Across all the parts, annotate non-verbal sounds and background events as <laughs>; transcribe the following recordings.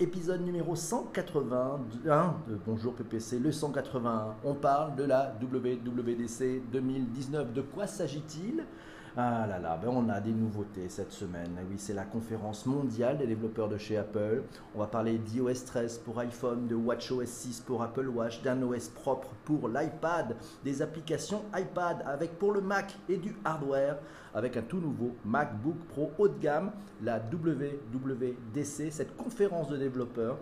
épisode numéro 181 de Bonjour PPC, le 181. On parle de la WWDC 2019. De quoi s'agit-il? Ah là là, ben on a des nouveautés cette semaine. Oui, c'est la conférence mondiale des développeurs de chez Apple. On va parler d'iOS 13 pour iPhone, de WatchOS 6 pour Apple Watch, d'un OS propre pour l'iPad, des applications iPad avec pour le Mac et du hardware avec un tout nouveau MacBook Pro haut de gamme, la WWDC, cette conférence de développeurs.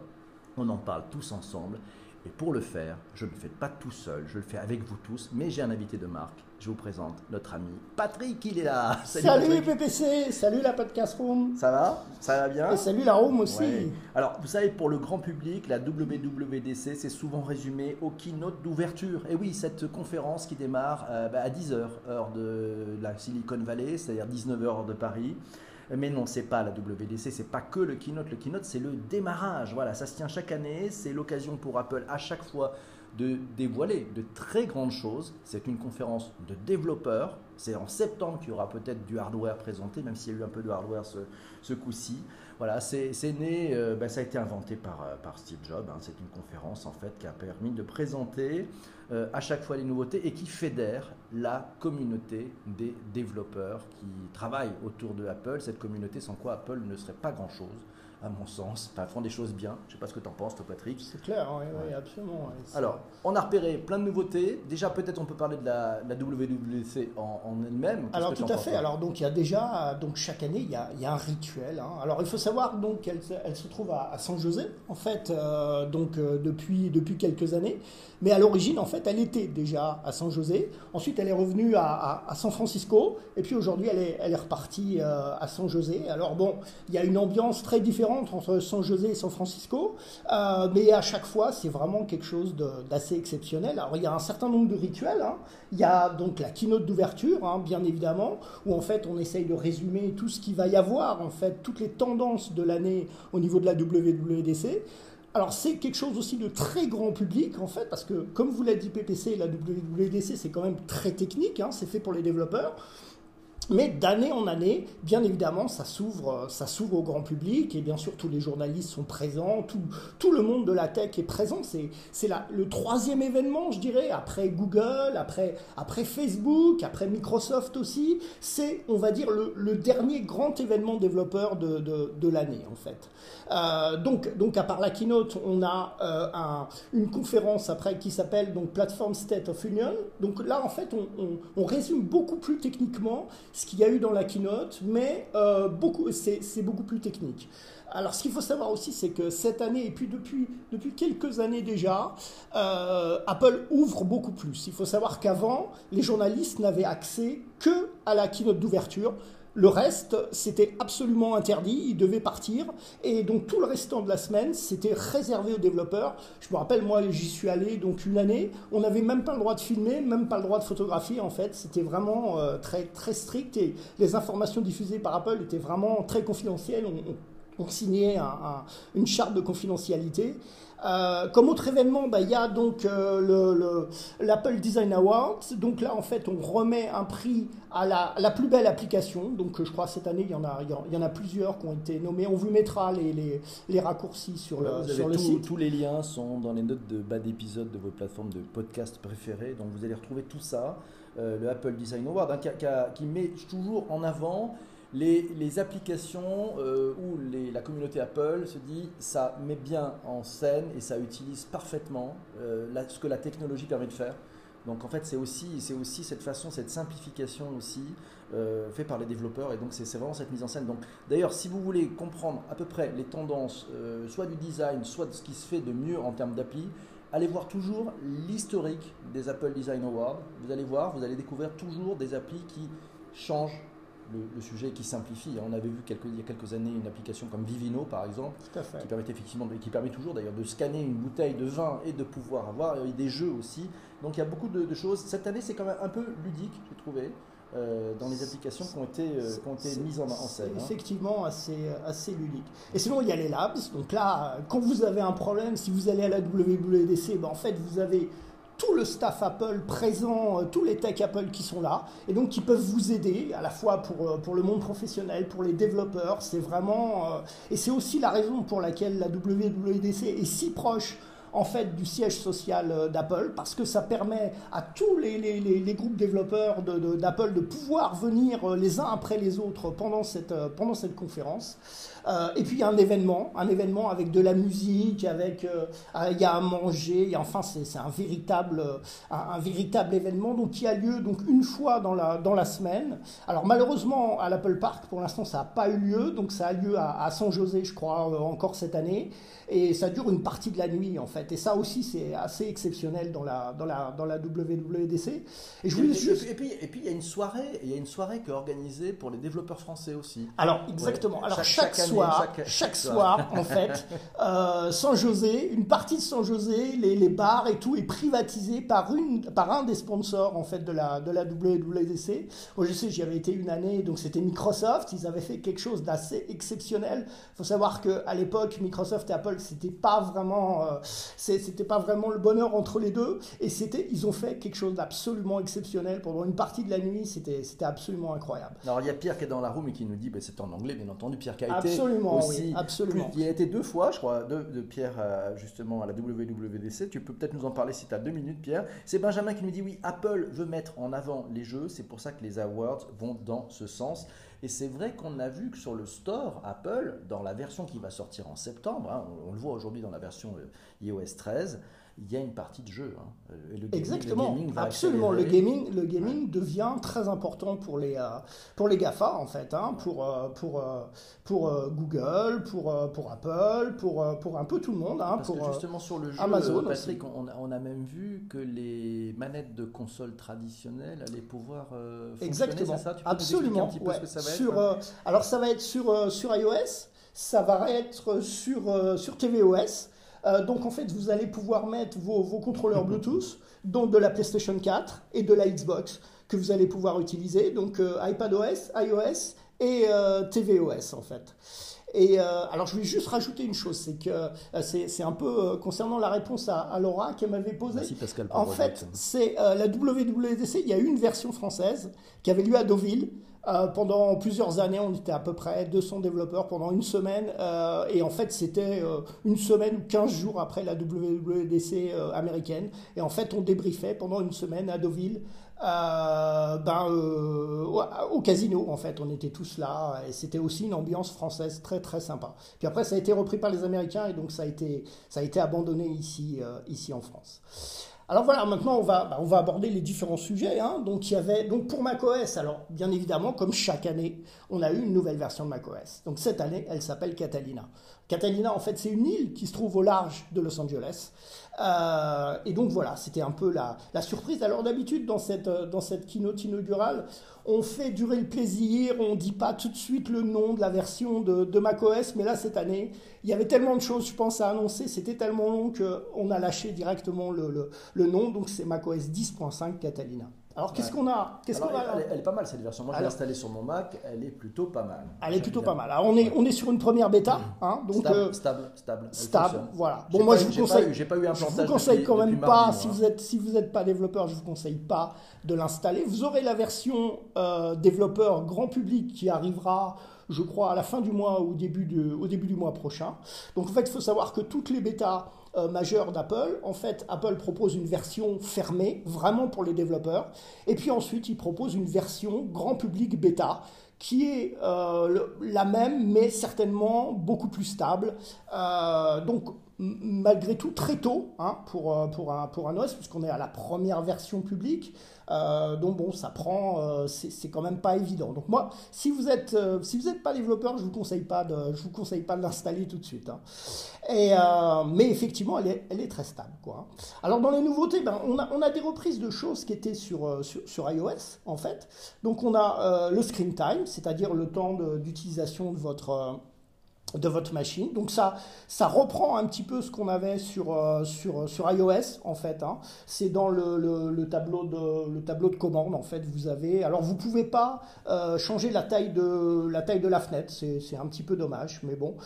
On en parle tous ensemble. Et pour le faire, je ne le fais pas tout seul, je le fais avec vous tous, mais j'ai un invité de marque je vous présente notre ami Patrick, il est là. <laughs> Salut, PPC, salut la podcast room. Ça va? Ça va bien? Et salut la room aussi. Alors, vous savez, pour le grand public, la WWDC, c'est souvent résumé au keynote d'ouverture. Et oui, cette conférence qui démarre euh, bah, à 10h, heure de la Silicon Valley, c'est-à-dire 19h heure de Paris. Mais non, c'est pas la WDC, c'est pas que le keynote. Le keynote, c'est le démarrage. Voilà, ça se tient chaque année. C'est l'occasion pour Apple à chaque fois de dévoiler de très grandes choses. C'est une conférence de développeurs. C'est en septembre qu'il y aura peut-être du hardware présenté, même s'il y a eu un peu de hardware ce, coup-ci. Voilà, c'est né, euh, ben, ça a été inventé par, euh, Steve Jobs. Hein. C'est une conférence en fait qui a permis de présenter euh, à chaque fois les nouveautés et qui fédère la communauté des développeurs qui travaillent autour de Apple. Cette communauté sans quoi Apple ne serait pas grand-chose à mon sens. Enfin, font des choses bien. Je ne sais pas ce que tu en penses, toi, Patrick. C'est clair, oui, absolument. Alors, on a repéré plein de nouveautés. Déjà, peut-être on peut parler de la, WWC en, elle-même. Alors, tout à fait. Alors, donc, il y a déjà, donc, chaque année, il y a, y a un rituel. Hein. Alors, il faut savoir donc qu'elle elle se trouve à, San José, en fait, euh, donc, euh, depuis, depuis quelques années. Mais à l'origine, en fait, elle était déjà à San José. Ensuite, elle est revenue à, à, San Francisco. Et puis aujourd'hui, elle est, elle est repartie euh, à San José. Alors bon, il y a une ambiance très différente entre San José et San Francisco. Euh, mais à chaque fois, c'est vraiment quelque chose d'assez exceptionnel. Alors il y a un certain nombre de rituels. Hein. Il y a donc la keynote d'ouverture, hein, bien évidemment, où en fait on essaye de résumer tout ce qu'il va y avoir, en fait, toutes les tendances de l'année au niveau de la WWDC. Alors c'est quelque chose aussi de très grand public en fait, parce que comme vous l'a dit PPC, la WWDC c'est quand même très technique, hein, c'est fait pour les développeurs. Mais d'année en année, bien évidemment, ça s'ouvre, ça s'ouvre au grand public et bien sûr tous les journalistes sont présents, tout, le monde de la tech est présent. C'est, le troisième événement, je dirais, après Google, après, Facebook, après Microsoft aussi. C'est, on va dire, le, dernier grand événement développeur de, l'année en fait. Euh, donc, donc à part la keynote, on a euh, un, une conférence après qui s'appelle donc Platform State of Union. Donc là, en fait, on résume beaucoup plus techniquement ce qu'il y a eu dans la keynote, mais euh, c'est, beaucoup plus technique. Alors, ce qu'il faut savoir aussi, c'est que cette année, et puis depuis, depuis quelques années déjà, euh, Apple ouvre beaucoup plus. Il faut savoir qu'avant, les journalistes n'avaient accès que à la keynote d'ouverture. Le reste, c'était absolument interdit, ils devaient partir. Et donc tout le restant de la semaine, c'était réservé aux développeurs. Je me rappelle, moi, j'y suis allé donc une année. On n'avait même pas le droit de filmer, même pas le droit de photographier, en fait. C'était vraiment euh, très, très strict et les informations diffusées par Apple étaient vraiment très confidentielles. On, signait une charte de confidentialité. Euh, comme autre événement, bah, il y a donc euh, l'Apple Design Awards. Donc là, en fait, on remet un prix à la, plus belle application. Donc je crois cette année, il y, en a, il y en a plusieurs qui ont été nommés. On vous mettra les, les, raccourcis sur le, sur le site. Tous les liens sont dans les notes de bas d'épisode de vos plateformes de podcast préférées. Donc vous allez retrouver tout ça. Euh, le Apple Design Award hein, qui, qui met toujours en avant les, applications euh, où la communauté Apple se dit ça met bien en scène et ça utilise parfaitement euh, ce que la technologie permet de faire. Donc en fait c'est aussi, aussi cette façon, cette simplification aussi euh, fait par les développeurs et donc c'est vraiment cette mise en scène. Donc d'ailleurs si vous voulez comprendre à peu près les tendances, soit du design, soit de ce qui se fait de mieux en termes d'appli, allez voir toujours l'historique des Apple Design Awards. Vous allez voir, vous allez découvrir toujours des applis qui changent le, sujet qui simplifie. On avait vu quelques, il y a quelques années une application comme Vivino, par exemple, qui permet effectivement, qui permet toujours d'ailleurs de scanner une bouteille de vin et de pouvoir avoir des jeux aussi. Donc il y a beaucoup de, choses. Cette année, c'est quand même un peu ludique, j'ai trouvé. Euh, dans les applications qui ont été, euh, qui ont été mises en, scène. Hein. Effectivement, assez, assez ludique. Et sinon, il y a les labs. Donc là, quand vous avez un problème, si vous allez à la WWDC, ben en fait, vous avez tout le staff Apple présent, tous les tech Apple qui sont là, et donc qui peuvent vous aider à la fois pour, pour le monde professionnel, pour les développeurs. C'est vraiment. et c'est aussi la raison pour laquelle la WWDC est si proche en fait du siège social euh, d'Apple parce que ça permet à tous les, groupes développeurs d'Apple de, pouvoir venir euh, les uns après les autres pendant cette, euh, pendant cette conférence. et puis il y a un événement, un événement avec de la musique, avec il y a à manger, enfin c'est un véritable, un, véritable événement donc qui a lieu donc une fois dans la, dans la semaine. Alors malheureusement à l'Apple Park pour l'instant ça n'a pas eu lieu, donc ça a lieu à, à San José je crois encore cette année et ça dure une partie de la nuit en fait. Et ça aussi, c'est assez exceptionnel dans la, dans la, dans la WWDC. Et, je voulais juste... et, puis, et puis, il y a une soirée, il y a une soirée qui est organisée pour les développeurs français aussi. Alors, exactement. Alors, chaque, soir, chaque, soir, en fait, <laughs> euh, San José, une partie de San José, les, les, bars et tout est privatisé par, une, par un des sponsors en fait de la, de la WWDC. Moi, je sais, j'y avais été une année, donc c'était Microsoft. Ils avaient fait quelque chose d'assez exceptionnel. Il faut savoir qu'à l'époque, Microsoft et Apple, c'était pas vraiment, euh, c'était pas vraiment le bonheur entre les deux. Et c'était, ils ont fait quelque chose d'absolument exceptionnel pendant une partie de la nuit. C'était, c'était absolument incroyable. Alors il y a Pierre qui est dans la room et qui nous dit, bah, c'est en anglais bien entendu. Pierre qui a absolument, été aussi, absolument. il a été deux fois, je crois, de, de Pierre euh, justement à la WWDC. Tu peux peut-être nous en parler si tu as deux minutes, Pierre. C'est Benjamin qui nous dit, oui, Apple veut mettre en avant les jeux. C'est pour ça que les awards vont dans ce sens. Et c'est vrai qu'on a vu que sur le store Apple, dans la version qui va sortir en septembre, hein, on, le voit aujourd'hui dans la version euh, iOS 13, il y a une partie de jeu. Hein. Exactement, absolument. Le gaming, le gaming devient très important pour les, euh, pour les GAFA, en fait, hein, pour, euh, pour, pour Google, pour, pour Apple, pour, pour un peu tout le monde. Hein, Parce pour, que justement sur le jeu, Amazon Patrick, on a, on a, même vu que les manettes de console traditionnelles allaient pouvoir fonctionner, Exactement, ça? Tu peux absolument. un petit peu ce que ça va sur, être Alors ça va être sur, sur iOS, ça va être sur, sur tvOS. Euh, donc en fait, vous allez pouvoir mettre vos, contrôleurs Bluetooth, dont de la PlayStation 4 et de la Xbox, que vous allez pouvoir utiliser, donc euh, iPadOS, iOS et euh, tvOS en fait. Et alors, je voulais juste rajouter une chose, c'est que c'est un peu concernant la réponse à, Laura qu'elle m'avait posée. Merci Pascal. en fait, c'est la WWDC. Il y a eu une version française qui avait lieu à Deauville. Euh, pendant plusieurs années, on était à peu près 200 développeurs pendant une semaine. Euh, et en fait, c'était euh, une semaine ou 15 jours après la WWDC américaine. Et en fait, on débriefait pendant une semaine à Deauville. Ben, au, casino, en fait, on était tous là. Et c'était aussi une ambiance française très très sympa. Puis après, ça a été repris par les Américains et donc ça a été, ça a été abandonné ici, ici en France. Alors voilà, maintenant on va, bah, on va aborder les différents sujets. Hein. Donc il y avait donc pour macOS, alors bien évidemment comme chaque année, on a eu une nouvelle version de macOS. Donc cette année, elle s'appelle Catalina. Catalina, en fait, c'est une île qui se trouve au large de Los Angeles. Euh, et donc voilà, c'était un peu la, surprise. Alors d'habitude, dans cette, dans cette keynote inaugurale, on fait durer le plaisir, on ne dit pas tout de suite le nom de la version de, de macOS, mais là, cette année, il y avait tellement de choses, je pense, à annoncer, c'était tellement long qu'on a lâché directement le, le, le nom, donc c'est macOS 10.5 Catalina. Alors qu'est-ce qu'on a, qu'est-ce qu'on a elle, est pas mal cette version. Moi, je l'ai installée sur mon Mac. Elle est plutôt pas mal. Elle est plutôt pas mal. Alors on est, on est sur une première bêta, hein, donc stable, euh, stable, stable. Stable, voilà. Bon, moi je vous conseille. J'ai pas eu un Je vous conseille quand même pas. Si vous êtes, si vous n'êtes pas développeur, je vous conseille pas de l'installer. Vous aurez la version euh, développeur grand public qui arrivera je crois, à la fin du mois ou au début, de, au début du mois prochain. Donc en fait, il faut savoir que toutes les bêtas euh, majeures d'Apple, en fait, Apple propose une version fermée, vraiment pour les développeurs, et puis ensuite, il propose une version grand public bêta qui est euh, la même, mais certainement beaucoup plus stable. Euh, donc, malgré tout, très tôt hein, pour, pour, un, pour un OS, puisqu'on est à la première version publique. Euh, donc bon, ça prend, euh, c'est quand même pas évident. Donc moi, si vous êtes, euh, si vous n'êtes pas développeur, je vous conseille pas de, je vous conseille pas de l'installer tout de suite. Hein. Et, mais effectivement, elle est, elle est très stable, quoi. Alors dans les nouveautés, ben, on a, on a des reprises de choses qui étaient sur, sur iOS en fait. Donc on a le screen time, c'est-à-dire le temps d'utilisation de, votre de votre machine. Donc ça, ça reprend un petit peu ce qu'on avait sur, euh, sur, sur iOS en fait. Hein. C'est dans le, le, tableau de, le tableau de commande en fait. Vous avez, alors vous pouvez pas euh, changer la taille de la taille de la fenêtre. C'est un petit peu dommage, mais bon.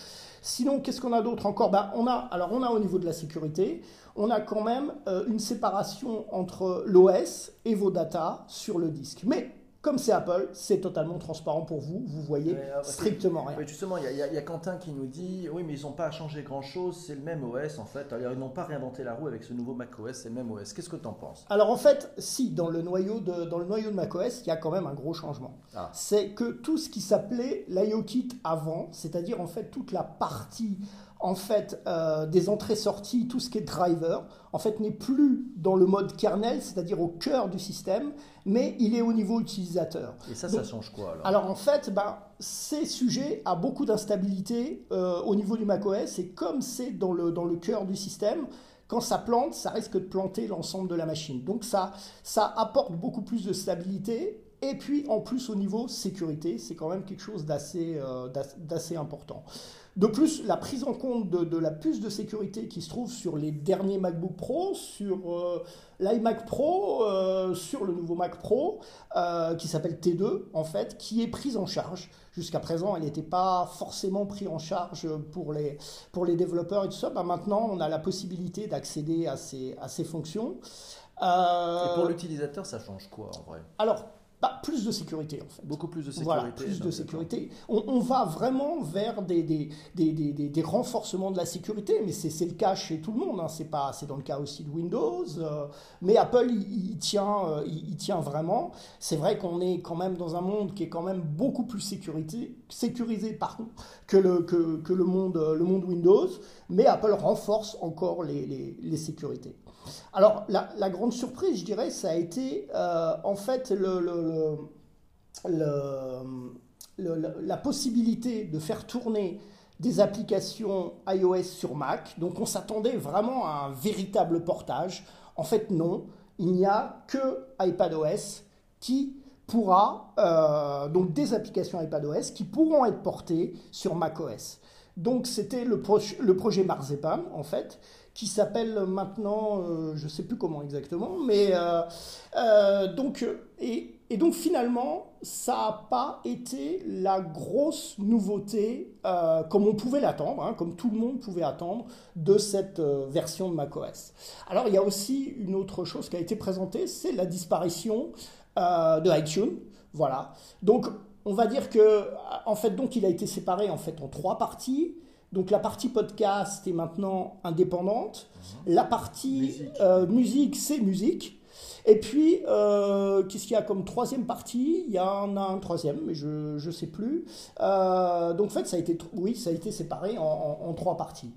Sinon, qu'est-ce qu'on a d'autre encore? Ben, on a, alors on a au niveau de la sécurité, on a quand même euh, une séparation entre l'OS et vos datas sur le disque. Mais comme c'est Apple, c'est totalement transparent pour vous, vous voyez euh, strictement rien. justement, il y, a Quentin qui nous dit oui, mais ils n'ont pas changé grand-chose, c'est le même OS en fait. Alors, ils n'ont pas réinventé la roue avec ce nouveau macOS, c'est le même OS. Qu'est-ce que tu en penses? Alors en fait, si, dans le noyau de, dans le noyau de macOS, il y a quand même un gros changement. Ah. C'est que tout ce qui s'appelait l'IOKit avant, c'est-à-dire en fait toute la partie en fait, euh, des entrées-sorties, tout ce qui est driver, en fait, n'est plus dans le mode kernel, c'est-à-dire au cœur du système, mais il est au niveau utilisateur. Et ça, ça change quoi alors? Alors en fait, ben, c'est sujet à beaucoup d'instabilité euh, au niveau du macOS, et comme c'est dans le, dans le cœur du système, quand ça plante, ça risque de planter l'ensemble de la machine. Donc ça, ça apporte beaucoup plus de stabilité. Et puis en plus au niveau sécurité, c'est quand même quelque chose d'assez euh, important. De plus, la prise en compte de, la puce de sécurité qui se trouve sur les derniers MacBook Pro, sur euh, l'iMac Pro, euh, sur le nouveau Mac Pro, euh, qui s'appelle T2, en fait, qui est prise en charge. Jusqu'à présent, elle n'était pas forcément prise en charge pour les, pour les développeurs et tout ça. Bah, maintenant, on a la possibilité d'accéder à ces, à ces fonctions. et pour l'utilisateur, ça change quoi en vrai? Alors, plus de sécurité en fait. Beaucoup plus de sécurité. Voilà, plus de sécurité. On, va vraiment vers des, des, des, des, renforcements de la sécurité, mais c'est le cas chez tout le monde. Hein. C'est dans le cas aussi de Windows. Euh, mais Apple, il, tient, euh, il, tient vraiment. C'est vrai qu'on est quand même dans un monde qui est quand même beaucoup plus sécurité, sécurisé que, le, que, que le, monde, le monde Windows. Mais Apple renforce encore les, les, les sécurités. Alors, la, grande surprise, je dirais, ça a été euh, en fait la possibilité de faire tourner des applications iOS sur Mac. Donc, on s'attendait vraiment à un véritable portage. En fait, non. Il n'y a que iPadOS qui pourra, euh, donc des applications iPadOS qui pourront être portées sur macOS. Donc c'était le, le, projet Marzipan en fait, qui s'appelle maintenant, euh, je ne sais plus comment exactement, mais euh, euh, donc, et, donc finalement, ça n'a pas été la grosse nouveauté, comme on pouvait l'attendre, hein, comme tout le monde pouvait attendre, de cette version de macOS. Alors il y a aussi une autre chose qui a été présentée, c'est la disparition de iTunes. Voilà. Donc on va dire que, en fait, donc il a été séparé en fait en trois parties. Donc la partie podcast est maintenant indépendante. Mhm. La partie musique, euh, musique c'est musique. Et puis, euh, qu'est-ce qu'il y a comme troisième partie? Il y en a un troisième, mais je ne sais plus. Euh, donc, en fait, ça a été, oui, ça a été séparé en, trois parties.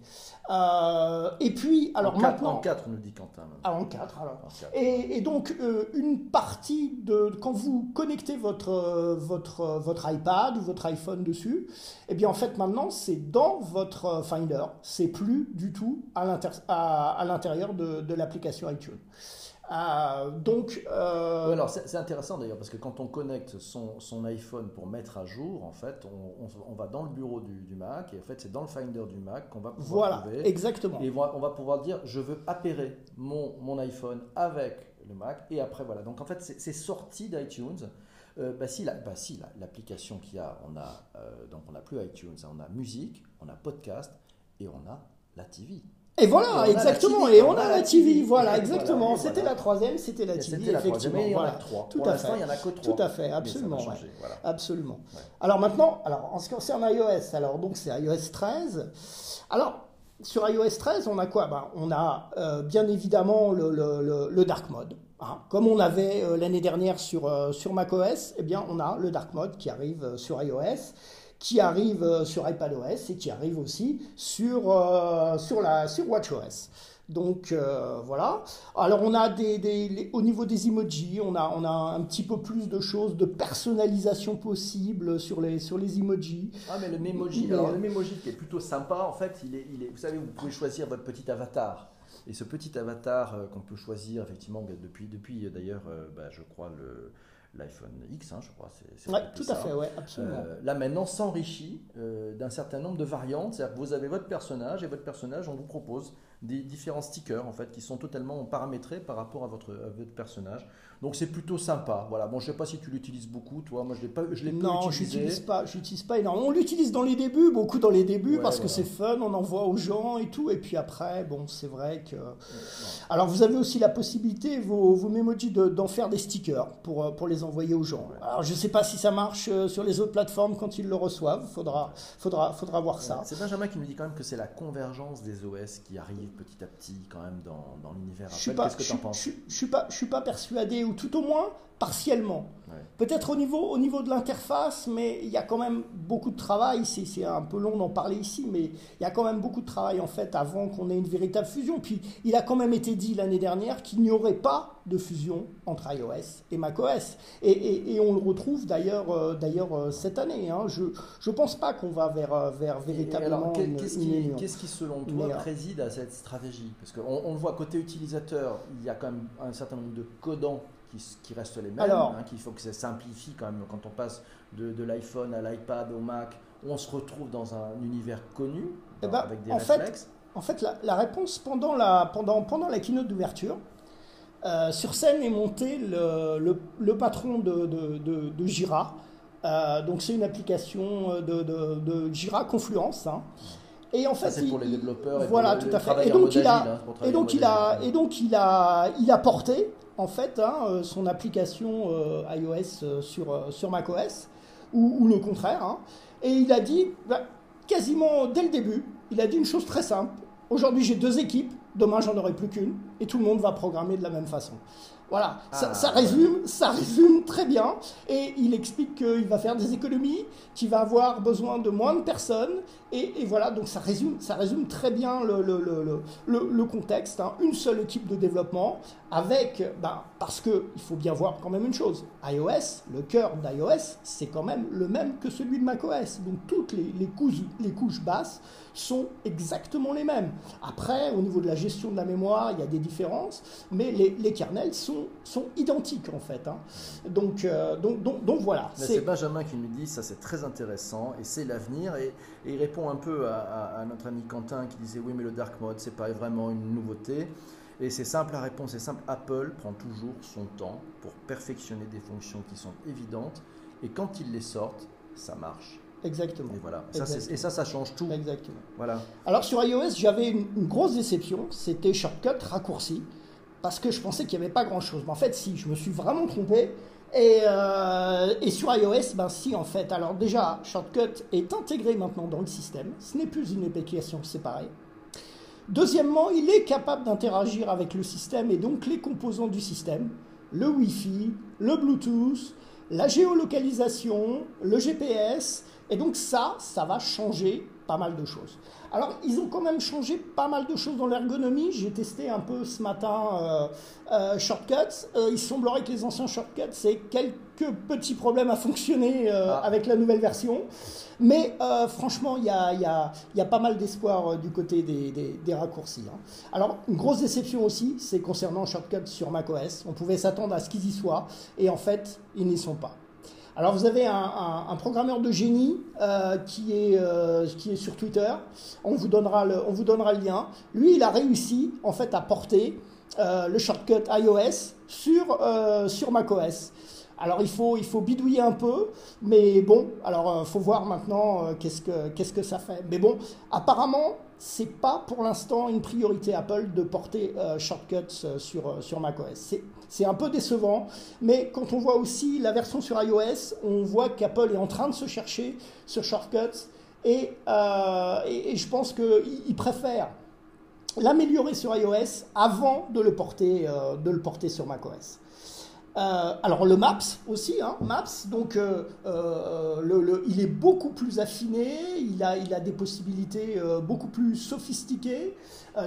Euh, et puis, alors en maintenant. en quatre, nous dit Quentin. Ah, en quatre, alors. Et, donc, une partie de. Quand vous connectez votre, votre, votre iPad ou votre iPhone dessus, eh bien, en fait, maintenant, c'est dans votre Finder. C'est plus du tout à l'intérieur de, de l'application iTunes. Euh, donc, euh, alors c'est intéressant d'ailleurs parce que quand on connecte son, son, iPhone pour mettre à jour, en fait, on, on, va dans le bureau du, Mac et en fait c'est dans le Finder du Mac qu'on va pouvoir voilà, exactement. Et on va pouvoir dire je veux appairer mon, mon iPhone avec le Mac et après voilà. Donc en fait c'est sorti d'iTunes. Euh, bah si, la, bah si l'application qu'il y a, on a donc on n'a plus iTunes, on a musique, on a podcast et on a la TV. Et voilà, exactement. et on a la TV, voilà, exactement. C'était la troisième, c'était la TV, effectivement. il y en a trois. Tout à fait. il y en a que trois. Tout à fait, absolument. Absolument. Alors maintenant, alors en ce qui concerne iOS, alors donc c'est iOS 13. Alors sur iOS 13, on a quoi? Ben, On a euh, bien évidemment le, le, le, dark mode. Hein. Comme on avait euh, l'année dernière sur, euh, sur macOS, eh bien on a le dark mode qui arrive sur iOS qui arrive euh, sur iPadOS et qui arrive aussi sur, euh, sur, la, sur WatchOS. Donc euh, voilà. Alors on a des, des au niveau des emojis, on a, on a un petit peu plus de choses de personnalisation possible sur les, sur les emojis. Ah mais le Memoji, alors le Memoji qui est plutôt sympa en fait, il est, il est, vous savez vous pouvez choisir votre petit avatar. Et ce petit avatar qu'on peut choisir effectivement depuis, depuis d'ailleurs, bah, je crois le l'iPhone X, hein, je crois. c'est ouais, tout à fait, ouais, absolument. là maintenant, s'enrichit d'un certain nombre de variantes. C'est-à-dire que vous avez votre personnage et votre personnage, on vous propose des différents stickers en fait qui sont totalement paramétrés par rapport à votre, votre personnage. Donc c'est plutôt sympa. Voilà. Bon, je sais pas si tu l'utilises beaucoup, toi. Moi, je l'ai pas, je l'ai Non, je l'utilise pas. J'utilise pas énormément. On l'utilise dans les débuts, beaucoup dans les débuts parce que c'est fun. On envoie aux gens et tout. Et puis après, bon, c'est vrai que. Alors vous avez aussi la possibilité, vos, vos Memoji, d'en faire des stickers pour euh, pour les envoyer aux gens. Alors je sais pas si ça marche euh, sur les autres plateformes quand ils le reçoivent. Faudra faudra faudra voir ça. C'est Benjamin qui me dit quand même que c'est la convergence des OS qui arrive petit à petit quand même dans, dans l'univers Qu'est-ce que tu en penses je, je, suis pas, je suis pas persuadé, ou tout au moins partiellement. Peut-être au niveau, au niveau de l'interface, mais il y a quand même beaucoup de travail. C'est un peu long d'en parler ici, mais il y a quand même beaucoup de travail en fait avant qu'on ait une véritable fusion. Puis il a quand même été dit l'année dernière qu'il n'y aurait pas de fusion entre iOS et macOS. Et, et, et on le retrouve d'ailleurs euh, d'ailleurs euh, cette année. Hein. Je ne pense pas qu'on va vers, euh, vers véritablement Qu'est-ce qui, qui, selon toi, préside à cette stratégie? Parce qu'on on le voit côté utilisateur, il y a quand même un certain nombre de codants qui, restent les mêmes, hein, qu'il faut que ça simplifie quand même quand on passe de, l'iPhone à l'iPad au Mac, on se retrouve dans un univers connu eh ben, avec des en réflexes. Fait, en fait, la, réponse pendant la, pendant, pendant la keynote d'ouverture, euh, sur scène est monté le, le, patron de, de, de, Jira. Euh, donc c'est une application de, Jira Confluence. Hein. Et en fait, c'est pour les développeurs et voilà, pour tout à fait. Et donc, il a, et donc il a, et donc il a, il a porté en fait hein, euh, son application euh, iOS sur, sur macOS, ou, ou le contraire. Hein. et il a dit, bah, quasiment dès le début, il a dit une chose très simple. Aujourd'hui j'ai deux équipes, demain j'en aurai plus qu'une, et tout le monde va programmer de la même façon. Voilà, ça, ah, résume, ça résume très bien. Et il explique qu'il va faire des économies, qu'il va avoir besoin de moins de personnes. Et, voilà, donc ça résume, ça résume très bien le, le, le, le contexte. Hein. Une seule équipe de développement avec, ben, parce qu'il faut bien voir quand même une chose, iOS, le cœur d'iOS, c'est quand même le même que celui de macOS. Donc toutes les, les, couches, les couches basses sont exactement les mêmes. Après, au niveau de la gestion de la mémoire, il y a des différences, mais les, les kernels sont, sont identiques en fait. Hein. Donc, euh, donc, donc, donc, voilà. C'est Benjamin qui nous dit, ça c'est très intéressant et c'est l'avenir. Et, il répond un peu à, à, notre ami Quentin qui disait oui mais le dark mode c'est pas vraiment une nouveauté. Et c'est simple, la réponse est simple. Apple prend toujours son temps pour perfectionner des fonctions qui sont évidentes. Et quand ils les sortent, ça marche. Exactement. Et, voilà. et ça, ça change tout. Exactement. Voilà. Alors sur iOS, j'avais une, grosse déception. C'était Shortcut raccourci. Parce que je pensais qu'il n'y avait pas grand-chose. Mais en fait, si, je me suis vraiment trompé. Et, euh, et, sur iOS, ben si en fait. Alors déjà, Shortcut est intégré maintenant dans le système. Ce n'est plus une application séparée. Deuxièmement, il est capable d'interagir avec le système et donc les composants du système, le Wi-Fi, le Bluetooth, la géolocalisation, le GPS. Et donc ça, ça va changer pas mal de choses. Alors, ils ont quand même changé pas mal de choses dans l'ergonomie. J'ai testé un peu ce matin euh, euh, Shortcuts. Euh, il semblerait que les anciens Shortcuts aient quelques petits problèmes à fonctionner ah. avec la nouvelle version. Mais franchement, il y a, y, a, y a, pas mal d'espoir du côté des, des, raccourcis. Hein. Alors, une grosse déception aussi, c'est concernant Shortcuts sur macOS. On pouvait s'attendre à ce qu'ils y soient. Et en fait, ils n'y sont pas. Alors vous avez un, programmeur de génie euh, qui, est, euh, qui est sur Twitter. On vous, donnera le, on vous donnera le lien. Lui, il a réussi en fait à porter euh, le shortcut iOS sur, sur macOS. Alors il faut, il faut bidouiller un peu, mais bon, alors faut voir maintenant qu'est-ce que qu'est-ce que ça fait. Mais bon, apparemment, c'est pas pour l'instant une priorité Apple de porter shortcuts sur sur macOS. Un peu décevant, mais quand on voit aussi la version sur iOS, on voit qu'Apple est en train de se chercher sur Shortcuts et, euh, et, je pense qu'il préfère l'améliorer sur iOS avant de le porter, euh, de le porter sur macOS. Euh, alors le Maps aussi, hein, Maps, donc il est beaucoup plus affiné, il a, il a des possibilités beaucoup plus sophistiquées,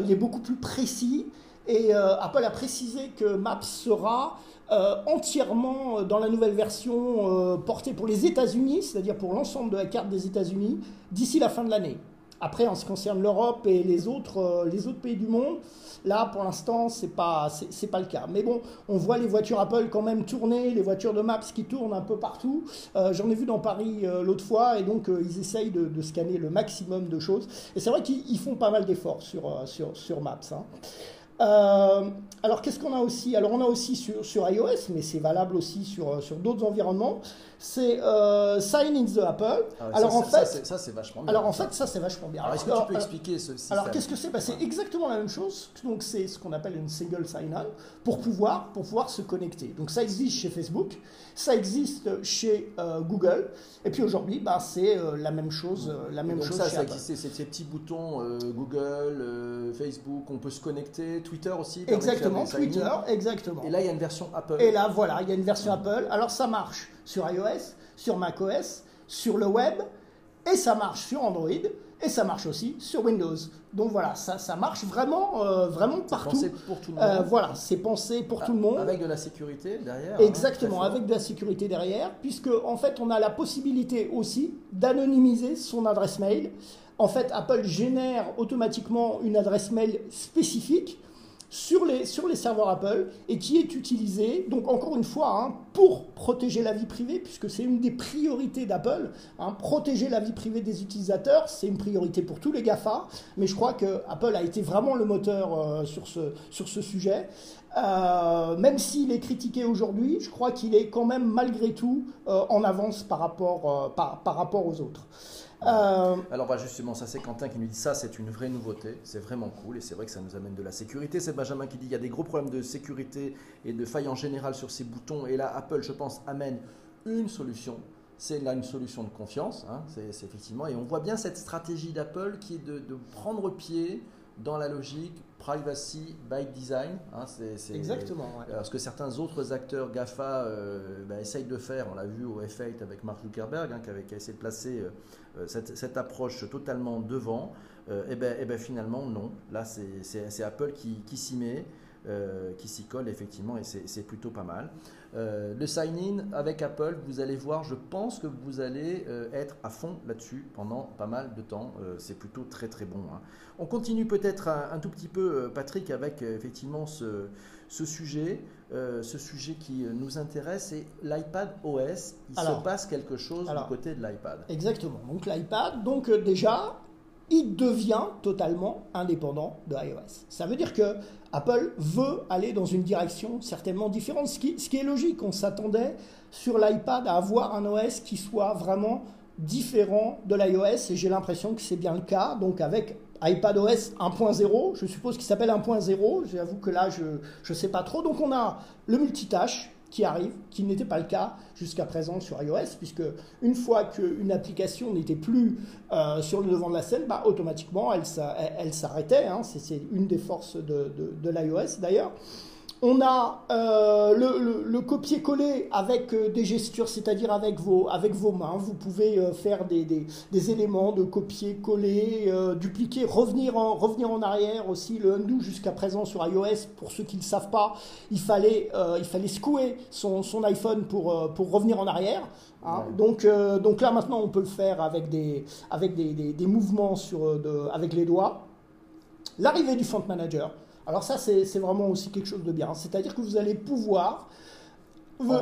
il est beaucoup plus précis. Et euh, Apple a précisé que Maps sera euh, entièrement euh, dans la nouvelle version portée pour les États-Unis, c'est-à-dire pour l'ensemble de la carte des États-Unis, d'ici la fin de l'année. Après, en ce qui concerne l'Europe et les autres, pays du monde, là, pour l'instant, pas, c'est, pas le cas. Mais bon, on voit les voitures Apple quand même tourner, les voitures de Maps qui tournent un peu partout. J'en ai vu dans Paris l'autre fois, et donc ils essayent de, scanner le maximum de choses. Et c'est vrai qu'ils font pas mal d'efforts sur Maps. Hein. Alors qu'est-ce qu'on a aussi? Alors on a aussi sur, sur iOS, mais c'est valable aussi sur, sur d'autres environnements c'est euh, Sign in the Apple. Ah alors ça, en fait, ça c'est vachement bien. Alors en fait, ça c'est vachement bien. Alors est-ce que tu peux expliquer ce système Alors qu'est-ce que c'est? Bah, C'est exactement la même chose. Donc c'est ce qu'on appelle une single sign-on pour pouvoir pour pouvoir se connecter. Donc ça existe chez Facebook, ça existe chez euh, Google, et puis aujourd'hui, bah, c'est euh, la même chose, la même donc chose. Ça, chez ça existe. C'est ces petits boutons Google, Facebook, on peut se connecter, Twitter aussi. Exactement, Twitter, exactement. Et là, il y a une version Apple. Et là, voilà, il y a une version Apple. Alors ça marche sur iOS, sur macOS, sur le web, et ça marche sur Android, et ça marche aussi sur Windows. Donc voilà, ça, ça marche vraiment, euh, vraiment partout. C'est pour tout le euh, monde. voilà, c'est pensé pour tout le monde. Avec de la sécurité derrière. Hein, Exactement, avec de la sécurité derrière, puisque en fait on a la possibilité aussi d'anonymiser son adresse mail. En fait, Apple génère automatiquement une adresse mail spécifique sur les, serveurs Apple et qui est utilisé, donc encore une fois, hein, pour protéger la vie privée, puisque c'est une des priorités d'Apple. Hein, protéger la vie privée des utilisateurs, c'est une priorité pour tous les GAFA, mais je crois que Apple a été vraiment le moteur euh, sur, ce, sujet. Euh, même s'il est critiqué aujourd'hui, je crois qu'il est quand même malgré tout euh, en avance par rapport aux autres. Euh, Alors bah, justement, ça c'est Quentin qui nous dit ça, c'est une vraie nouveauté, c'est vraiment cool et c'est vrai que ça nous amène de la sécurité. C'est Benjamin qui dit il y a des gros problèmes de sécurité et de failles en général sur ces boutons et là Apple, je pense, amène une solution. C'est là une solution de confiance, hein, c'est effectivement, et on voit bien cette stratégie d'Apple qui est de, prendre pied dans la logique privacy by design. Hein, c'est, Exactement. Ce que certains autres acteurs GAFA euh, bah, essayent de faire, on l'a vu au F8 avec Mark Zuckerberg, hein, qui, avait, essayé de placer euh, euh, cette, approche totalement devant, et euh, eh ben, eh ben, finalement non. Là, c'est Apple qui, s'y met. Euh, qui s'y colle effectivement et c'est plutôt pas mal. Le sign-in avec Apple, vous allez voir, je pense que vous allez être à fond là-dessus pendant pas mal de temps. c'est plutôt très très bon. Hein. On continue peut-être un, tout petit peu, Patrick, avec effectivement ce, ce sujet, ce sujet qui nous intéresse, c'est l'iPad OS. Il se passe quelque chose du côté de l'iPad. Exactement. Donc l'iPad, donc déjà, il devient totalement indépendant de iOS. Ça veut dire que Apple veut aller dans une direction certainement différente, ce qui, ce qui est logique. On s'attendait sur l'iPad à avoir un OS qui soit vraiment différent de l'iOS et j'ai l'impression que c'est bien le cas. Donc avec iPadOS 1.0, je suppose qu'il s'appelle 1.0, j'avoue que là je ne sais pas trop. Donc on a le multitâche qui arrive, qui n'était pas le cas jusqu'à présent sur iOS, puisque une fois qu'une application n'était plus euh, sur le devant de la scène, bah, automatiquement elle, s'arrêtait. Hein. C'est une des forces de l'iOS d'ailleurs. On a euh, le, copier-coller avec euh, des gestures, c'est-à-dire avec vos, avec vos mains. Vous pouvez euh, faire des, des, éléments de copier-coller, dupliquer, revenir en, revenir en arrière aussi. Le undo jusqu'à présent sur iOS, pour ceux qui ne le savent pas, il fallait, il fallait secouer son, son iPhone pour, pour revenir en arrière. Hein. Donc, donc là maintenant on peut le faire avec des, avec des, des mouvements sur, de, avec les doigts. L'arrivée du Font Manager. Alors ça, c'est vraiment aussi quelque chose de bien. C'est-à-dire que vous allez pouvoir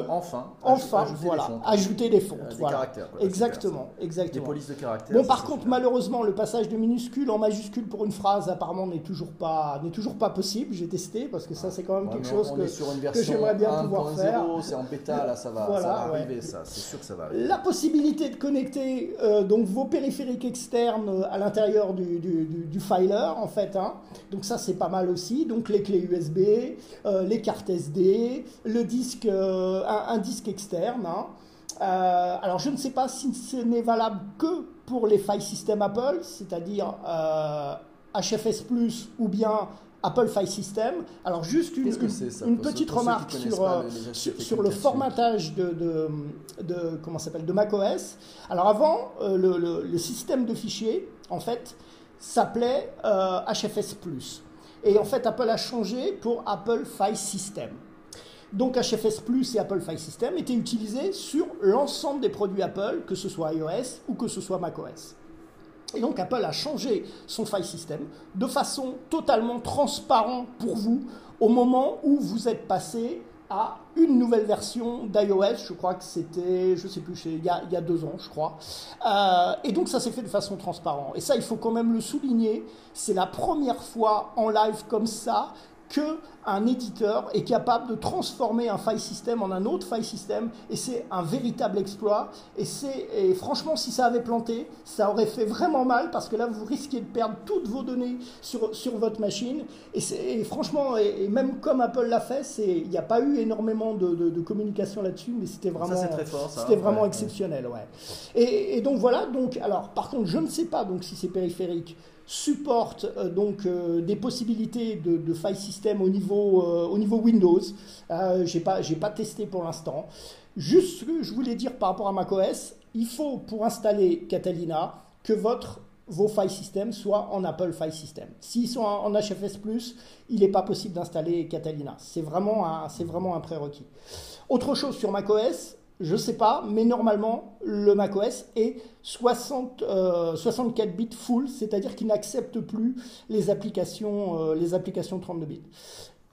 enfin, enfin, ajouter voilà, des ajouter des fontes, euh, des caractères. exactement, exactement. Des polices de caractères. Bon, par contre, malheureusement, le passage de minuscule en majuscule pour une phrase, apparemment, n'est toujours pas, n'est toujours pas possible. J'ai testé parce que ça, c'est quand même quelque chose que, que j'aimerais bien pouvoir faire. C'est en bêta, là, ça va, ça va arriver, ça. C'est sûr que ça va arriver. La possibilité de connecter euh, donc vos périphériques externes euh, à l'intérieur du, du, du, filer, en fait. Hein. Donc ça, c'est pas mal aussi. Donc les clés USB, les cartes SD, le disque. Euh, un, disque externe. Hein. Euh, alors je ne sais pas si ce n'est valable que pour les file system Apple, c'est-à-dire HFS Plus ou bien Apple File System. Alors juste une, une, petite remarque sur, euh, sur, le formatage de, de, comment s'appelle de macOS. Alors avant, le, le, système de fichiers, en fait, s'appelait HFS Plus. Et en fait, Apple a changé pour Apple File System. Donc HFS Plus et Apple File System étaient utilisés sur l'ensemble des produits Apple, que ce soit iOS ou que ce soit macOS. Et donc Apple a changé son file system de façon totalement transparente pour vous au moment où vous êtes passé à une nouvelle version d'iOS, je crois que c'était, je sais plus, il y, a, deux ans, je crois. Euh, et donc ça s'est fait de façon transparente. Et ça, il faut quand même le souligner, c'est la première fois en live comme ça que un éditeur est capable de transformer un file system en un autre file system et c'est un véritable exploit. Et franchement si ça avait planté ça aurait fait vraiment mal parce que là vous risquez de perdre toutes vos données sur, sur votre machine. Et, et franchement et, même comme Apple l'a fait c'est il n'y a pas eu énormément de, de, communication là-dessus mais c'était vraiment c'était vraiment exceptionnel ouais, Et, et donc voilà. Donc alors par contre je ne sais pas donc si c'est périphérique supporte euh, donc euh, des possibilités de, file system au niveau, euh, au niveau Windows. je n'ai pas, pas testé pour l'instant. Juste ce que je voulais dire par rapport à macOS, il faut pour installer Catalina que votre vos file systems soient en Apple File System. S'ils sont en HFS+, il n'est pas possible d'installer Catalina. C'est vraiment un, c'est vraiment un prérequis. Autre chose sur macOS, je ne sais pas, mais normalement, le macOS est 60, 64 euh, bits full, c'est-à-dire qu'il n'accepte plus les applications, euh, les applications 32 bits.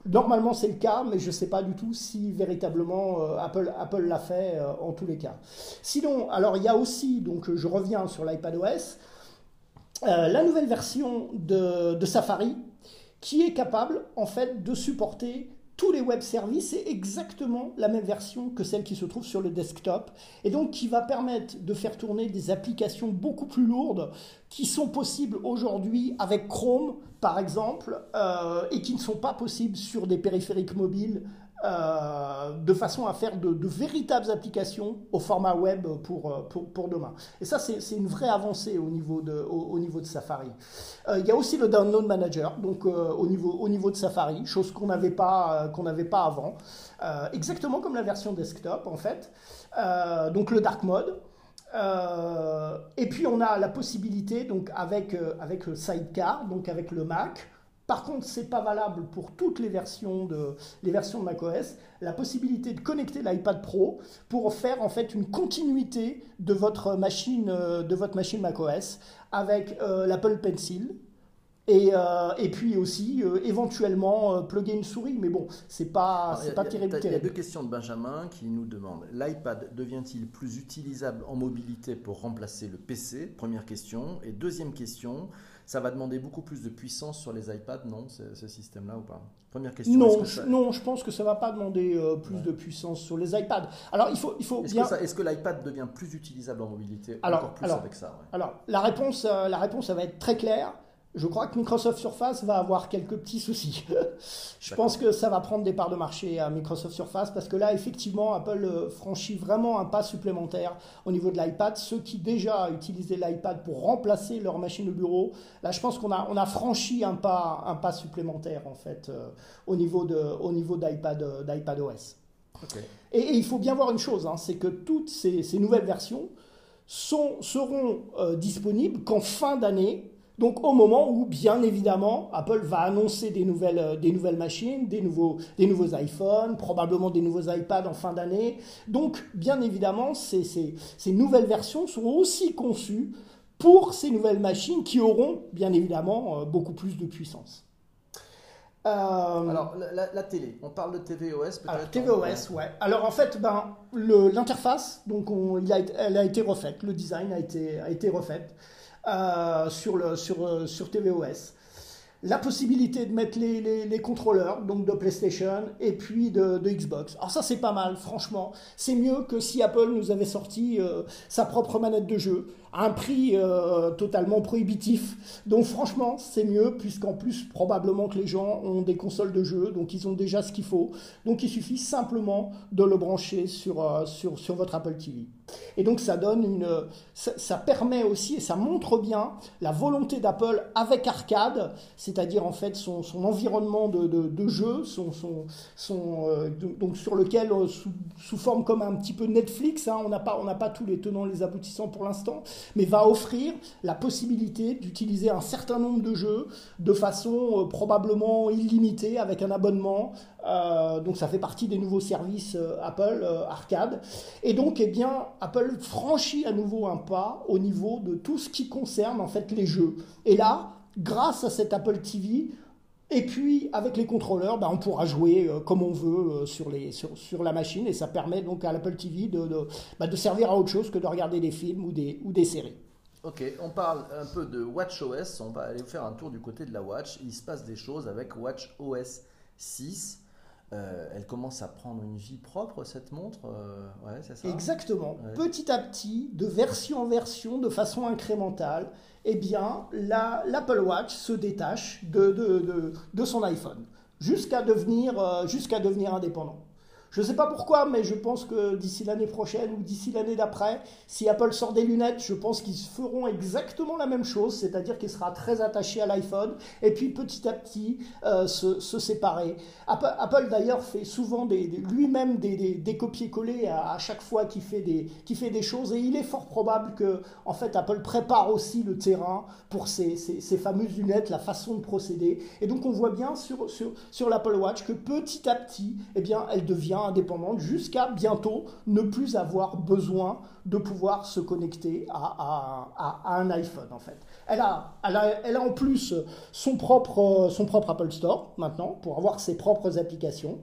Normalement, c'est le cas, mais je ne sais pas du tout si véritablement euh, Apple, Apple l'a fait en tous les cas. Sinon, alors il y a aussi, donc je reviens sur l'iPadOS, la nouvelle version de, de Safari qui est capable en fait de supporter tous les web services, c'est exactement la même version que celle qui se trouve sur le desktop, et donc qui va permettre de faire tourner des applications beaucoup plus lourdes qui sont possibles aujourd'hui avec Chrome, par exemple, euh, et qui ne sont pas possibles sur des périphériques mobiles euh, de façon à faire de, véritables applications au format web pour, euh, pour, demain. Et ça, c'est une vraie avancée au niveau de, au, niveau de Safari. Euh, il y a aussi le Download Manager, donc au, niveau, au niveau de Safari, chose qu'on n'avait pas, pas avant. exactement comme la version desktop, en fait. donc le Dark Mode. et puis on a la possibilité, donc avec, avec Sidecar, donc avec le Mac, par contre, ce n'est pas valable pour toutes les versions de, les versions de macOS. La possibilité de connecter l'iPad Pro pour faire en fait une continuité de votre machine, euh, de votre machine macOS avec euh, l'Apple Pencil. Et, euh, et, puis aussi éventuellement plugger une souris, mais bon, c'est pas, c'est pas terrible. Il y a deux questions de Benjamin qui nous demande l'iPad devient-il plus utilisable en mobilité pour remplacer le PC Première question. Et deuxième question, ça va demander beaucoup plus de puissance sur les iPads, non, ce, système-là ou pas? Première question. Non, je, non, je pense que ça ne va pas demander euh, plus de puissance sur les iPads. Alors, il faut, il faut est-ce Que est-ce que l'iPad devient plus utilisable en mobilité alors, encore plus avec ça Alors, la réponse, euh, la réponse, ça va être très claire je crois que Microsoft Surface va avoir quelques petits soucis. <laughs> je pense que ça va prendre des parts de marché à Microsoft Surface parce que là, effectivement, Apple euh, franchit vraiment un pas supplémentaire au niveau de l'iPad. Ceux qui déjà utilisaient l'iPad pour remplacer leur machine de bureau, là, je pense qu'on a, on a franchi un pas, un pas supplémentaire en fait euh, au niveau de, au niveau d'iPad, euh, d'iPad OS. Et, il faut bien voir une chose, hein, c'est que toutes ces, ces, nouvelles versions sont, seront disponibles qu'en fin d'année donc au moment où, bien évidemment, Apple va annoncer des nouvelles, euh, des nouvelles machines, des nouveaux, des nouveaux iPhones, probablement des nouveaux iPads en fin d'année. Donc bien évidemment, ces, ces, ces, nouvelles versions sont aussi conçues pour ces nouvelles machines qui auront, bien évidemment, euh, beaucoup plus de puissance. Euh, alors, la, télé, on parle de tvOS peut-être tvOS, ouais. Alors, en fait, ben, l'interface, donc il a, elle a été refaite, le design a été, a été refait. Euh, sur, le, sur, euh, sur tvOS. La possibilité de mettre les, les, contrôleurs, donc de PlayStation et puis de, Xbox. Alors ça c'est pas mal, franchement. C'est mieux que si Apple nous avait sorti euh, sa propre manette de jeu un prix totalement prohibitif. Donc franchement, c'est mieux, puisqu'en plus, probablement que les gens ont des consoles de jeu, donc ils ont déjà ce qu'il faut. Donc il suffit simplement de le brancher sur, sur, sur votre Apple TV. Et donc ça donne une, ça, permet aussi et ça montre bien la volonté d'Apple avec Arcade, c'est-à-dire en fait son, son environnement de, de, jeu, son, son, euh, donc sur lequel euh, sous, forme comme un petit peu Netflix, hein, on n'a pas pas tous les tenants les aboutissants pour l'instant, mais va offrir la possibilité d'utiliser un certain nombre de jeux de façon probablement illimitée avec un abonnement. donc ça fait partie des nouveaux services Apple Arcade. Et donc, eh Apple franchit à nouveau un pas au niveau de tout ce qui concerne en fait les jeux. Et là, grâce à cette Apple TV, et puis avec les contrôleurs, bah, on pourra jouer euh, comme on veut euh, sur, les, sur, la machine et ça permet donc à l'Apple TV de, de, bah, de, servir à autre chose que de regarder des films ou des, ou des séries. Ok, on parle un peu de WatchOS, on va aller faire un tour du côté de la Watch. Il se passe des choses avec WatchOS 6. Euh, elle commence à prendre une vie propre, cette montre. ouais, ça Exactement. Petit à petit, de version en version, de façon incrémentale, eh bien, l'Apple Watch se détache de, de, de, son iPhone jusqu'à devenir, euh, jusqu'à devenir indépendant. Je ne sais pas pourquoi, mais je pense que d'ici l'année prochaine ou d'ici l'année d'après, si Apple sort des lunettes, je pense qu'ils feront exactement la même chose, c'est-à-dire qu'il sera très attaché à l'iPhone et puis petit à petit euh, se, séparer. Apple, d'ailleurs fait souvent lui-même des, des, copier-coller à, chaque fois qu'il fait, des, choses et il est fort probable que en fait Apple prépare aussi le terrain pour ces, fameuses lunettes, la façon de procéder. Et donc on voit bien sur, sur, sur l'Apple Watch que petit à petit, eh bien, elle devient indépendante jusqu'à bientôt ne plus avoir besoin de pouvoir se connecter à, un iPhone en fait. Elle a, elle a, en plus son propre, son propre Apple Store maintenant pour avoir ses propres applications.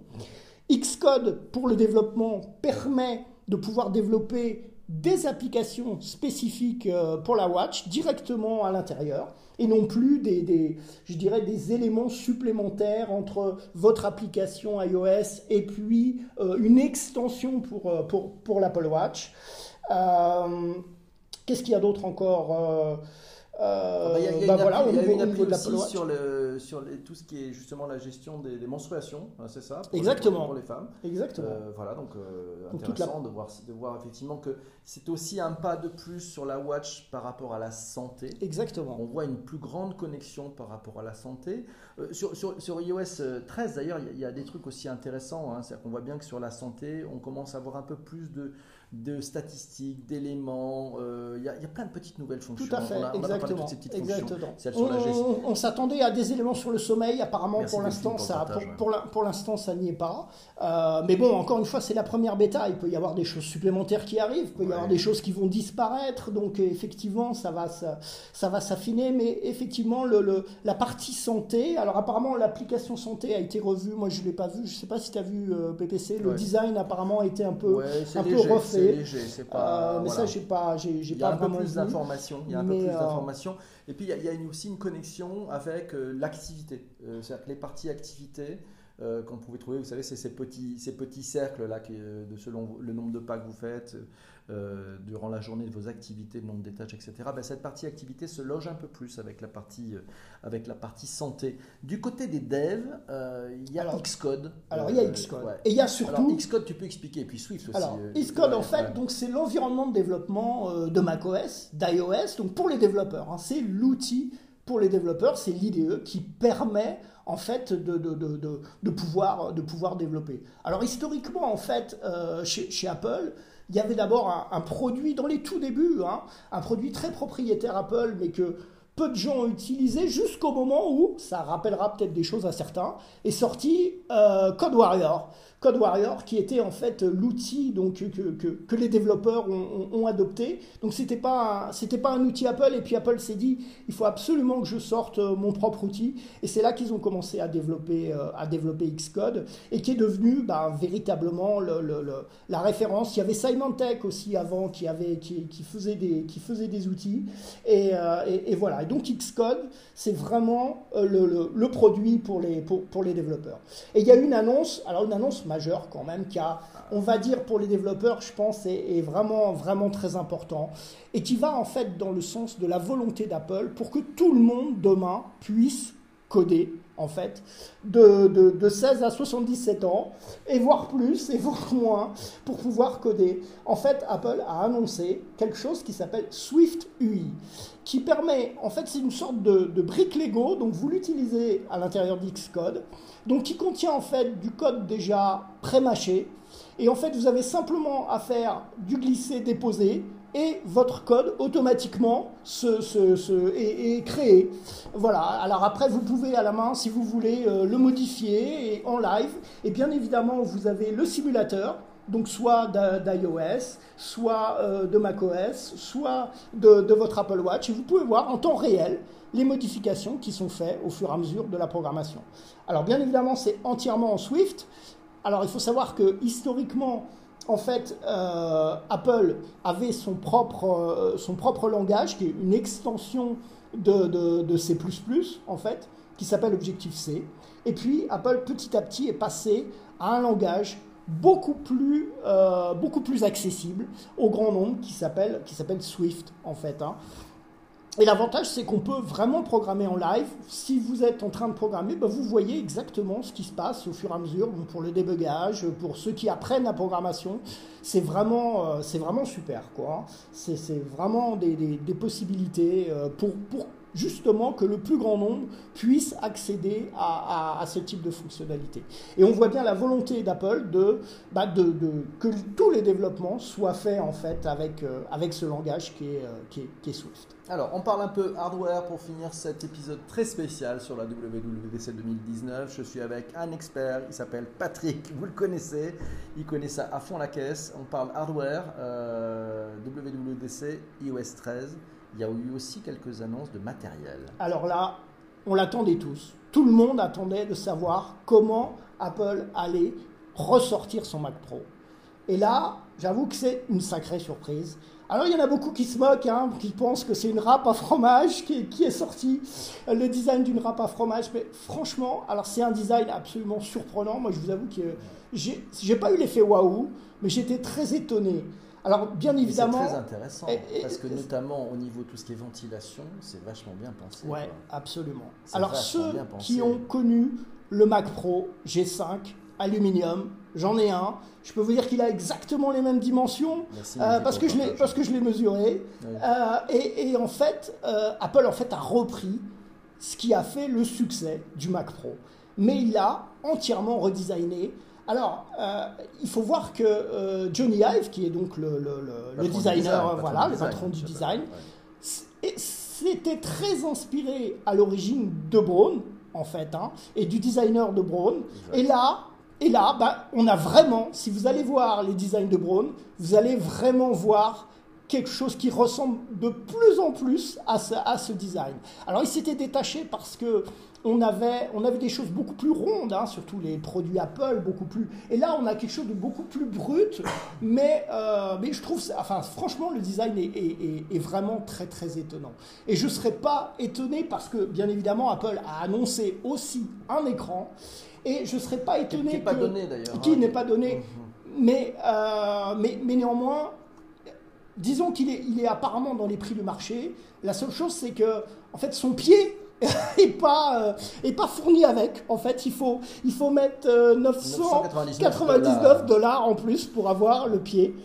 Xcode pour le développement permet de pouvoir développer des applications spécifiques euh, pour la watch directement à l'intérieur et non plus des, éléments supplémentaires entre votre application iOS et puis euh, une extension pour, euh, l'Apple Watch. Qu'est-ce qu'il y a d'autre encore il y a, une, appli aussi sur, le, sur les, tout ce qui est justement la gestion des, menstruations, hein, c'est ça Exactement. pour les femmes. Exactement. Euh, voilà, donc, euh, intéressant de, voir, de voir effectivement que c'est aussi un pas de plus sur la watch par rapport à la santé. Exactement. On voit une plus grande connexion par rapport à la santé. Euh, sur, sur, sur, iOS 13, d'ailleurs, il y, a des trucs aussi intéressants. Hein, c'est-à-dire qu'on voit bien que sur la santé, on commence à avoir un peu plus de de statistiques, d'éléments. Euh, il y, a plein de petites nouvelles fonctions. Tout à fait, exactement. on, s'attendait à des éléments sur le sommeil. Apparemment, pour l'instant, ça, pour, pour l'instant, ça n'y est pas. Euh, mais bon, encore une fois, c'est la première bêta. Il peut y avoir des choses supplémentaires qui arrivent. Il peut y avoir des choses qui vont disparaître. Donc, effectivement, ça va, ça, va s'affiner. Mais effectivement, le, la partie santé. Alors, apparemment, l'application santé a été revue. Moi, je l'ai pas vue. Je sais pas si tu as vu euh, PPC. Le design apparemment a été un peu, un peu refait c'est léger, c'est pas. Euh, mais ça, j'ai pas, j'ai, pas vraiment. plus d'informations. Il y a un peu plus euh, d'informations. Et puis, il y a, il y a aussi une connexion avec euh, l'activité. c'est-à-dire que les parties activités. qu'on pouvait trouver, vous savez, c'est ces petits, ces petits cercles là, de selon le nombre de pas que vous faites, euh, durant la journée de vos activités, le nombre des tâches, etc. Ben, cette partie activité se loge un peu plus avec la partie, euh, avec la partie santé. Du côté des devs, euh, il y a Xcode. Alors il y a Xcode. Et il y a surtout. Alors, Xcode, tu peux expliquer, et puis Swift aussi. Alors Xcode, en fait, donc c'est l'environnement de développement de macOS, d'iOS, donc pour les développeurs. Hein. c'est l'outil pour les développeurs, c'est l'IDE qui permet en fait de, de, de, de, pouvoir, de pouvoir développer. Alors historiquement, en fait, chez, chez Apple, il y avait d'abord un, produit dans les tout débuts, hein, un produit très propriétaire Apple, mais que peu de gens ont utilisé jusqu'au moment où, ça rappellera peut-être des choses à certains, est sorti euh, Code Warrior. Code Warrior, qui était en fait l'outil donc que, que, les développeurs ont, adopté. Donc c'était pas c'était pas un outil Apple et puis Apple s'est dit il faut absolument que je sorte euh, mon propre outil et c'est là qu'ils ont commencé à développer euh, à développer Xcode et qui est devenu bah, véritablement le, le, la référence. Il y avait Symantec aussi avant qui avait qui, qui faisait des qui faisait des outils et, euh, et, voilà. Et donc Xcode c'est vraiment le, produit pour les pour, pour les développeurs. Et il y a une annonce alors une annonce majeur quand même qui a, on va dire pour les développeurs, je pense, est, vraiment, vraiment très important et qui va en fait dans le sens de la volonté d'Apple pour que tout le monde demain puisse coder en fait, de, de, 16 à 77 ans, et voire plus, et <laughs> voire moins, pour pouvoir coder. En fait, Apple a annoncé quelque chose qui s'appelle Swift UI, qui permet, en fait, c'est une sorte de, de brique Lego, donc vous l'utilisez à l'intérieur d'Xcode, donc qui contient en fait du code déjà pré-mâché. Et en fait, vous avez simplement à faire du glisser-déposer et votre code automatiquement se, est, créé. Voilà. Alors après, vous pouvez à la main, si vous voulez, euh, le modifier en live. Et bien évidemment, vous avez le simulateur, donc soit d'iOS, soit euh, de macOS, soit de, votre Apple Watch. Et vous pouvez voir en temps réel les modifications qui sont faites au fur et à mesure de la programmation. Alors bien évidemment, c'est entièrement en Swift. Alors il faut savoir que historiquement, en fait, euh, Apple avait son propre, euh, son propre langage, qui est une extension de C++, en fait, qui s'appelle Objective-C. Et puis, Apple, petit à petit, est passé à un langage beaucoup plus, euh, beaucoup plus accessible au grand nombre, qui s'appelle qui s'appelle Swift, en fait. hein. Et l'avantage, c'est qu'on peut vraiment programmer en live. Si vous êtes en train de programmer, ben, vous voyez exactement ce qui se passe au fur et à mesure. Pour le débugage, pour ceux qui apprennent la programmation, c'est vraiment, euh, c'est vraiment super. quoi. C'est c'est vraiment des, des- des possibilités euh, pour, pour justement que le plus grand nombre puisse accéder à, à- ce type de fonctionnalité. Et on voit bien la volonté d'Apple de, bah, de, que tous les développements soient faits en fait avec, euh, avec ce langage qui est, euh, qui est- qui est Swift. Alors, on parle un peu hardware pour finir cet épisode très spécial sur la WWDC 2019. Je suis avec un expert, il s'appelle Patrick, vous le connaissez, il connaît ça à fond la caisse. On parle hardware, euh, WWDC, iOS 13. Il y a eu aussi quelques annonces de matériel. Alors là, on l'attendait tous. Tout le monde attendait de savoir comment Apple allait ressortir son Mac Pro. Et là, j'avoue que c'est une sacrée surprise. Alors il y en a beaucoup qui se moquent, hein, qui pensent que c'est une râpe à fromage qui est, qui est sortie, le design d'une râpe à fromage. Mais franchement, alors c'est un design absolument surprenant. Moi, je vous avoue que j'ai pas eu l'effet waouh, mais j'étais très étonné. Alors bien Mais C'est évidemment, très intéressant Et- et- parce que notamment au niveau de tout ce qui est ventilation, c'est vachement bien pensé. Quoi. absolument. Alors ceux qui ont connu le Mac Pro G5 aluminium, j'en ai un. Je peux vous dire qu'il a exactement les mêmes dimensions Merci, euh, parce que je l'ai Reportage. parce que je l'ai mesuré. Oui. Euh, et, et en fait, euh, Apple en fait a repris ce qui a fait le succès du Mac Pro, mais il l'a entièrement redesigné. Alors, euh, il faut voir que euh, Johnny Ive, qui est donc le, le- le- le Patron du designer, design, euh, voilà, le patron du design. Ouais. et c'était très inspiré à l'origine de Braun, en fait, hein, et du designer de Braun. Et là, et là bah, on a vraiment, si vous allez voir les designs de Braun, vous allez vraiment voir quelque chose qui ressemble de plus en plus à ce, à ce design. Alors il s'était détaché parce que on avait, on avait des choses beaucoup plus rondes, hein, surtout les produits Apple, beaucoup plus. Et là, on a quelque chose de beaucoup plus brut, mais, euh, mais je trouve, ça- enfin, franchement, le design est, est- est- est vraiment très très étonnant. Et je ne serais pas étonné parce que, bien évidemment, Apple a annoncé aussi un écran, et je ne serais pas Qui étonné n'est pas donné d'ailleurs. qui hein. n'est pas donné, Mhm. mais, euh, mais, mais néanmoins, disons qu'il est, il est apparemment dans les prix du marché. La seule chose, c'est que, en fait, son pied <laughs> est pas, euh, pas fourni avec. En fait, il faut, il faut mettre euh, 999 999 dollars en plus pour avoir le pied.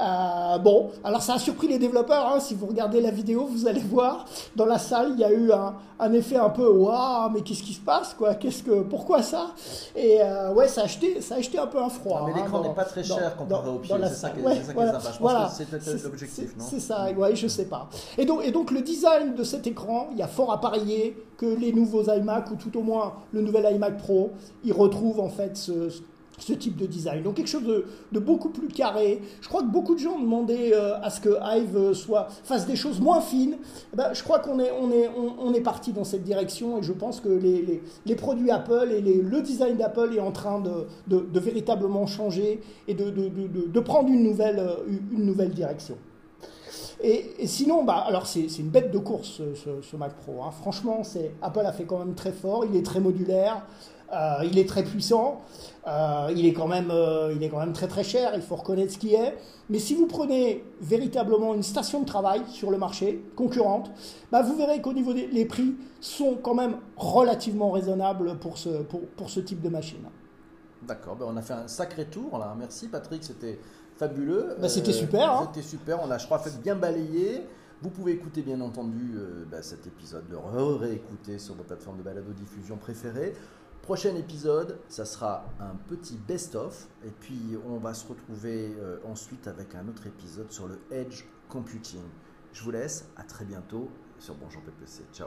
Euh, bon, alors ça a surpris les développeurs. hein. Si vous regardez la vidéo, vous allez voir dans la salle, il y a eu un, un effet un peu waouh, mais qu'est-ce qui se passe quoi? Qu'est-ce que, pourquoi ça? Et euh, ouais, ça a acheté, ça a acheté un peu un froid. Non, mais hein, l'écran dans- n'est pas très dans- cher comparé dans- au pied, dans c'est ça qui est- Ouais, voilà, sympa. Je pense que C'est- l'objectif, non? C'est ça, ouais, je sais pas. Et donc, et donc le design de cet écran, il y a fort à parier que les nouveaux iMac, ou tout au moins le nouvel iMac Pro, il retrouve en fait ce, ce type de design. Donc quelque chose de, beaucoup plus carré. Je crois que beaucoup de gens demandaient euh, à ce que Hive euh, soit, fasse des choses moins fines. Eh ben, je crois qu'on est, parti dans cette direction et je pense que les, produits Apple et le design d'Apple est en train de, véritablement changer et de, prendre une nouvelle, euh, une nouvelle direction. Et, sinon, bah, alors c'est une bête de course ce, ce- ce Mac Pro. hein. Franchement, c'est Apple a fait quand même très fort. Il est très modulaire, il est très puissant, euh, il est quand même, euh, il est quand même très très cher. Il faut reconnaître ce qui est. Mais si vous prenez véritablement une station de travail sur le marché concurrente, bah, vous verrez qu'au niveau des les prix sont quand même relativement raisonnables pour ce, pour, pour ce type de machine. D'accord, ben on a fait un sacré tour là. Merci Patrick, c'était fabuleux. Bah, c'était super, hein. C'était super, on a je crois fait bien balayer. Vous pouvez écouter bien entendu euh, bah, cet épisode, le réécouter sur vos plateformes de balado-diffusion préférées. Prochain épisode, ça sera un petit best-of. Et puis on va se retrouver euh, ensuite avec un autre épisode sur le Edge computing. Je vous laisse, à très bientôt sur Bonjour PPC. Ciao